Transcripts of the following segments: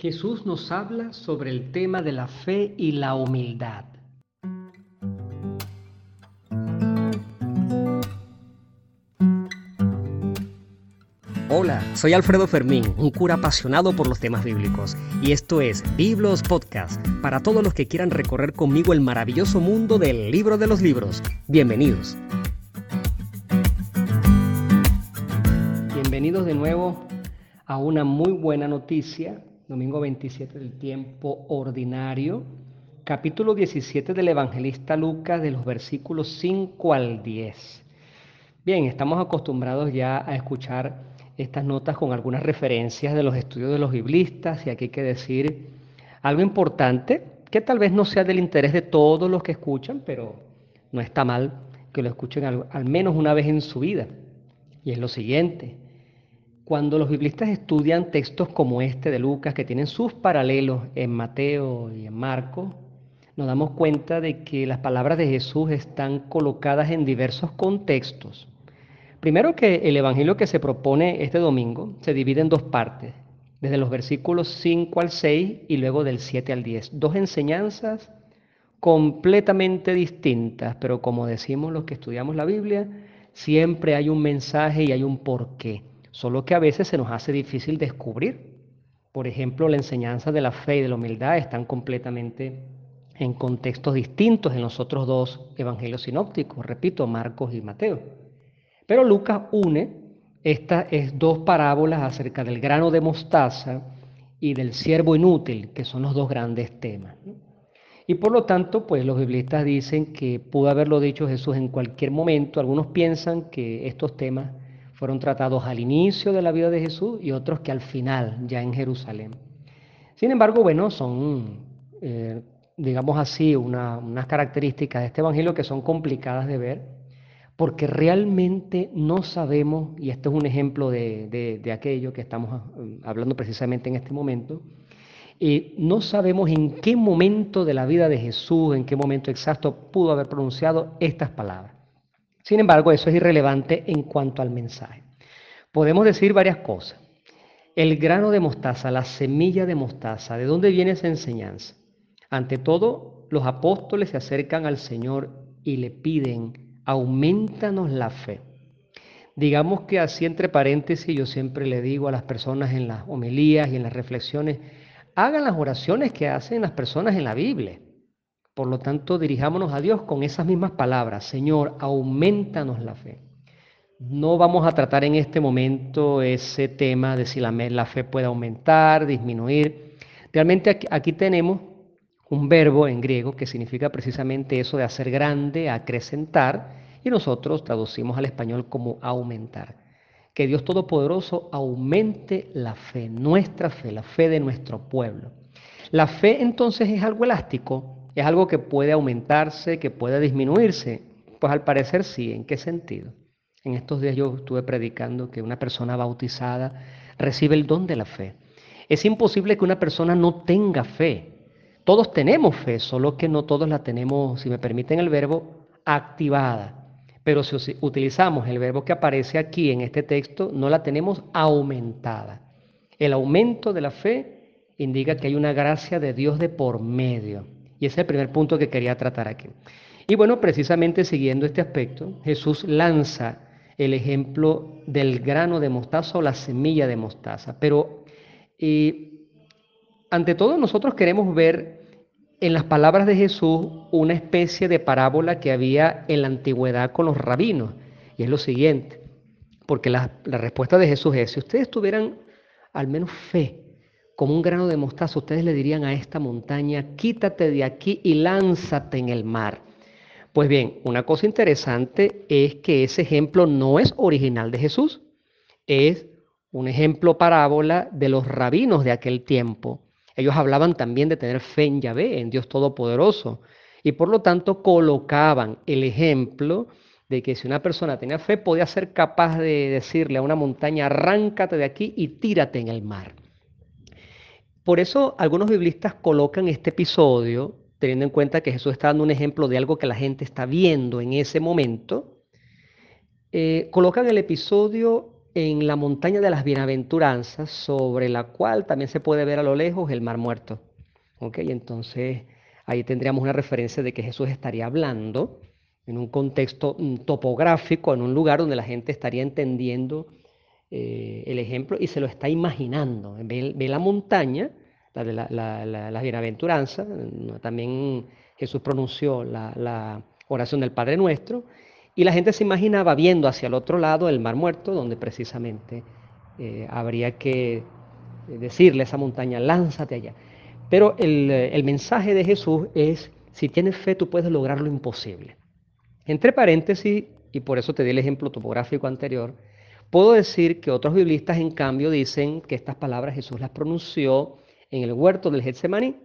Jesús nos habla sobre el tema de la fe y la humildad. Hola, soy Alfredo Fermín, un cura apasionado por los temas bíblicos, y esto es Biblos Podcast, para todos los que quieran recorrer conmigo el maravilloso mundo del libro de los libros. Bienvenidos. Bienvenidos de nuevo a una muy buena noticia domingo 27 del tiempo ordinario, capítulo 17 del evangelista Lucas, de los versículos 5 al 10. Bien, estamos acostumbrados ya a escuchar estas notas con algunas referencias de los estudios de los biblistas y aquí hay que decir algo importante que tal vez no sea del interés de todos los que escuchan, pero no está mal que lo escuchen al, menos una vez en su vida. Y es lo siguiente, cuando los biblistas estudian textos como este de Lucas, que tienen sus paralelos en Mateo y en Marcos, nos damos cuenta de que las palabras de Jesús están colocadas en diversos contextos. Primero que el Evangelio que se propone este domingo se divide en dos partes, desde los versículos 5 al 6 y luego del 7 al 10. Dos enseñanzas completamente distintas, pero como decimos los que estudiamos la Biblia, siempre hay un mensaje y hay un porqué solo que a veces se nos hace difícil descubrir. Por ejemplo, la enseñanza de la fe y de la humildad están completamente en contextos distintos en los otros dos evangelios sinópticos, repito, Marcos y Mateo. Pero Lucas une estas dos parábolas acerca del grano de mostaza y del siervo inútil, que son los dos grandes temas. Y por lo tanto, pues los biblistas dicen que pudo haberlo dicho Jesús en cualquier momento. Algunos piensan que estos temas fueron tratados al inicio de la vida de Jesús y otros que al final, ya en Jerusalén. Sin embargo, bueno, son, eh, digamos así, unas características de este Evangelio que son complicadas de ver, porque realmente no sabemos, y este es un ejemplo de, aquello que estamos eh, hablando precisamente en este momento, y no sabemos en qué momento de la vida de Jesús, en qué momento exacto pudo haber pronunciado estas palabras. Sin embargo, eso es irrelevante en cuanto al mensaje. Podemos decir varias cosas. El grano de mostaza, la semilla de mostaza, ¿de dónde viene esa enseñanza? Ante todo, los apóstoles se acercan al Señor y le piden, aumentanos la fe. Digamos que así entre paréntesis yo siempre le digo a las personas en las homilías y en las reflexiones, hagan las oraciones que hacen las personas en la Biblia. Por lo tanto, dirijámonos a Dios con esas mismas palabras. Señor, aumentanos la fe. No vamos a tratar en este momento ese tema de si la, fe puede aumentar, disminuir. Realmente aquí, aquí tenemos un verbo en griego que significa precisamente eso de hacer grande, acrecentar, y nosotros traducimos al español como aumentar. Que Dios Todopoderoso aumente la fe, nuestra fe, la fe de nuestro pueblo. La fe entonces es algo elástico, ¿Es algo que puede aumentarse, que puede disminuirse? Pues al parecer sí. ¿En qué sentido? En estos días yo estuve predicando que una persona bautizada recibe el don de la fe. Es imposible que una persona no tenga fe. Todos tenemos fe, solo que no todos la tenemos, si me permiten el verbo, activada. Pero si utilizamos el verbo que aparece aquí en este texto, no la tenemos aumentada. El aumento de la fe indica que hay una gracia de Dios de por medio. Y ese es el primer punto que quería tratar aquí. Y bueno, precisamente siguiendo este aspecto, Jesús lanza el ejemplo del grano de mostaza o la semilla de mostaza. Pero ante todo nosotros queremos ver en las palabras de Jesús una especie de parábola que había en la antigüedad con los rabinos. Y es lo siguiente, porque la, la respuesta de Jesús es, si ustedes tuvieran al menos fe, como un grano de mostaza, ustedes le dirían a esta montaña, quítate de aquí y lánzate en el mar. Pues bien, una cosa interesante es que ese ejemplo no es original de Jesús, es un ejemplo parábola de los rabinos de aquel tiempo. Ellos hablaban también de tener fe en Yahvé, en Dios Todopoderoso, y por lo tanto colocaban el ejemplo de que si una persona tenía fe podía ser capaz de decirle a una montaña, arráncate de aquí y tírate en el mar. Por eso algunos biblistas colocan este episodio, teniendo en cuenta que Jesús está dando un ejemplo de algo que la gente está viendo en ese momento, eh, colocan el episodio en la montaña de las bienaventuranzas, sobre la cual también se puede ver a lo lejos el mar muerto. ¿Ok? Entonces ahí tendríamos una referencia de que Jesús estaría hablando en un contexto mm, topográfico, en un lugar donde la gente estaría entendiendo eh, el ejemplo y se lo está imaginando. Ve, la montaña, la bienaventuranza, también Jesús pronunció la oración del Padre Nuestro, y la gente se imaginaba viendo hacia el otro lado el mar muerto, donde precisamente eh, habría que decirle a esa montaña, lánzate allá. Pero el mensaje de Jesús es, si tienes fe, tú puedes lograr lo imposible. Entre paréntesis, y por eso te di el ejemplo topográfico anterior, puedo decir que otros biblistas, en cambio, dicen que estas palabras Jesús las pronunció en el huerto del Getsemaní,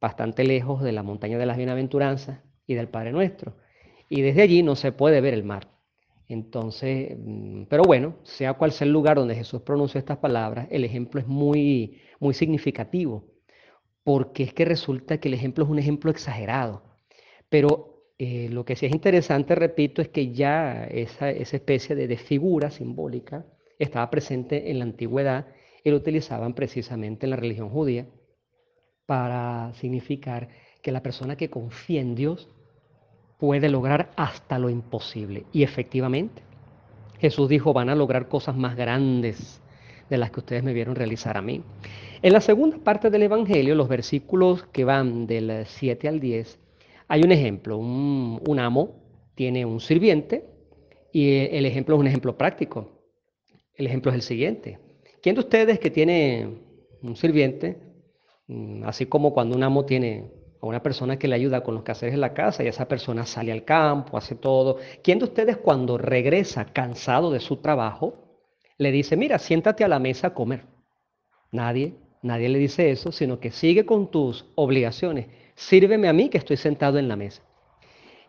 bastante lejos de la montaña de las bienaventuranzas y del Padre Nuestro y desde allí no se puede ver el mar. Entonces, mm, pero bueno, sea cual sea el lugar donde Jesús pronunció estas palabras, el ejemplo es muy, muy significativo, porque es que resulta que el ejemplo es un ejemplo exagerado. Pero eh, lo que sí es interesante, repito, es que ya esa, especie de, de, figura simbólica estaba presente en la antigüedad y lo utilizaban precisamente en la religión judía para significar que la persona que confía en Dios puede lograr hasta lo imposible. Y efectivamente, Jesús dijo, van a lograr cosas más grandes de las que ustedes me vieron realizar a mí. En la segunda parte del Evangelio, los versículos que van del 7 al 10, hay un ejemplo. Un, amo tiene un sirviente y el ejemplo es un ejemplo práctico. El ejemplo es el siguiente. ¿Quién de ustedes que tiene un sirviente, mm, así como cuando un amo tiene a una persona que le ayuda con los quehaceres en la casa y esa persona sale al campo, hace todo. ¿Quién de ustedes cuando regresa cansado de su trabajo le dice, mira, siéntate a la mesa a comer? Nadie, nadie le dice eso, sino que sigue con tus obligaciones. Sírveme a mí que estoy sentado en la mesa.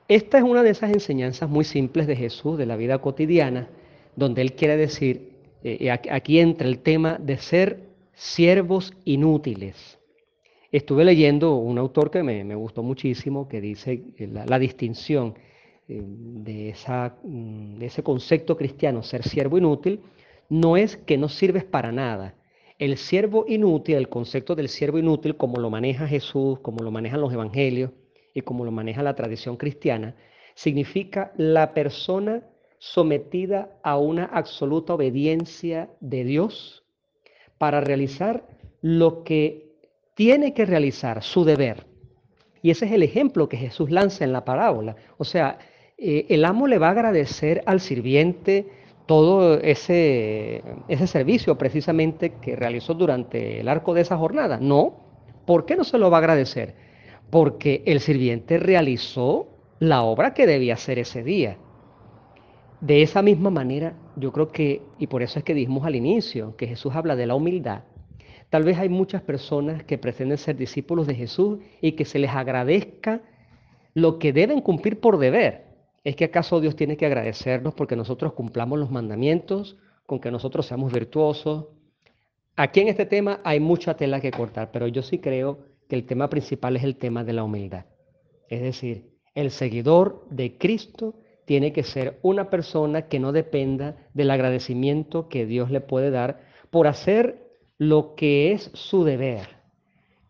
Esta es una de esas enseñanzas muy simples de Jesús, de la vida cotidiana, donde Él quiere decir, eh, aquí entra el tema de ser siervos inútiles. Estuve leyendo un autor que me, gustó muchísimo, que dice la, distinción eh, de, mm, de ese concepto cristiano, ser siervo inútil, no es que no sirves para nada. El siervo inútil, el concepto del siervo inútil, como lo maneja Jesús, como lo manejan los evangelios y como lo maneja la tradición cristiana, significa la persona sometida a una absoluta obediencia de Dios para realizar lo que tiene que realizar su deber. Y ese es el ejemplo que Jesús lanza en la parábola. O sea, eh, el amo le va a agradecer al sirviente todo ese, ese servicio precisamente que realizó durante el arco de esa jornada. No, ¿por qué no se lo va a agradecer? Porque el sirviente realizó la obra que debía hacer ese día. De esa misma manera, yo creo que, y por eso es que dijimos al inicio, que Jesús habla de la humildad, Tal vez hay muchas personas que pretenden ser discípulos de Jesús y que se les agradezca lo que deben cumplir por deber. ¿Es que acaso Dios tiene que agradecernos porque nosotros cumplamos los mandamientos, con que nosotros seamos virtuosos? Aquí en este tema hay mucha tela que cortar, pero yo sí creo que el tema principal es el tema de la humildad. Es decir, el seguidor de Cristo tiene que ser una persona que no dependa del agradecimiento que Dios le puede dar por hacer lo que es su deber.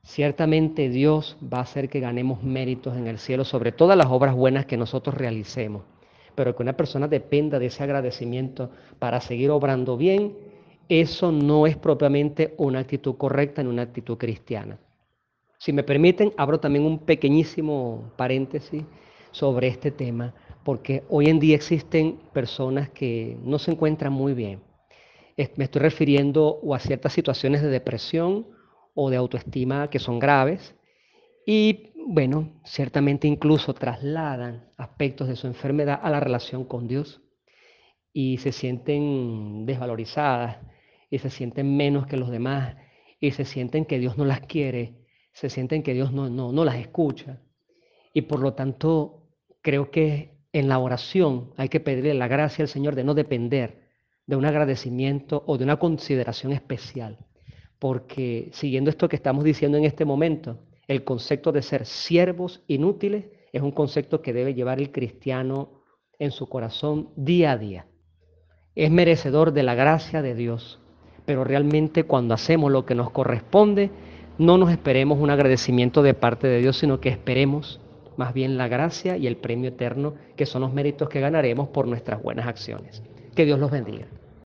Ciertamente Dios va a hacer que ganemos méritos en el cielo sobre todas las obras buenas que nosotros realicemos, pero que una persona dependa de ese agradecimiento para seguir obrando bien, eso no es propiamente una actitud correcta en una actitud cristiana. Si me permiten, abro también un pequeñísimo paréntesis sobre este tema, porque hoy en día existen personas que no se encuentran muy bien me estoy refiriendo a ciertas situaciones de depresión o de autoestima que son graves y, bueno, ciertamente incluso trasladan aspectos de su enfermedad a la relación con Dios y se sienten desvalorizadas y se sienten menos que los demás y se sienten que Dios no las quiere, se sienten que Dios no, no, no las escucha. Y por lo tanto, creo que en la oración hay que pedirle la gracia al Señor de no depender de un agradecimiento o de una consideración especial. Porque siguiendo esto que estamos diciendo en este momento, el concepto de ser siervos inútiles es un concepto que debe llevar el cristiano en su corazón día a día. es merecedor de la gracia de Dios. Pero realmente cuando hacemos lo que nos corresponde, no nos esperemos un agradecimiento de parte de Dios, sino que esperemos más bien la gracia y el premio eterno, que son los méritos que ganaremos por nuestras buenas acciones. Que Dios los bendiga.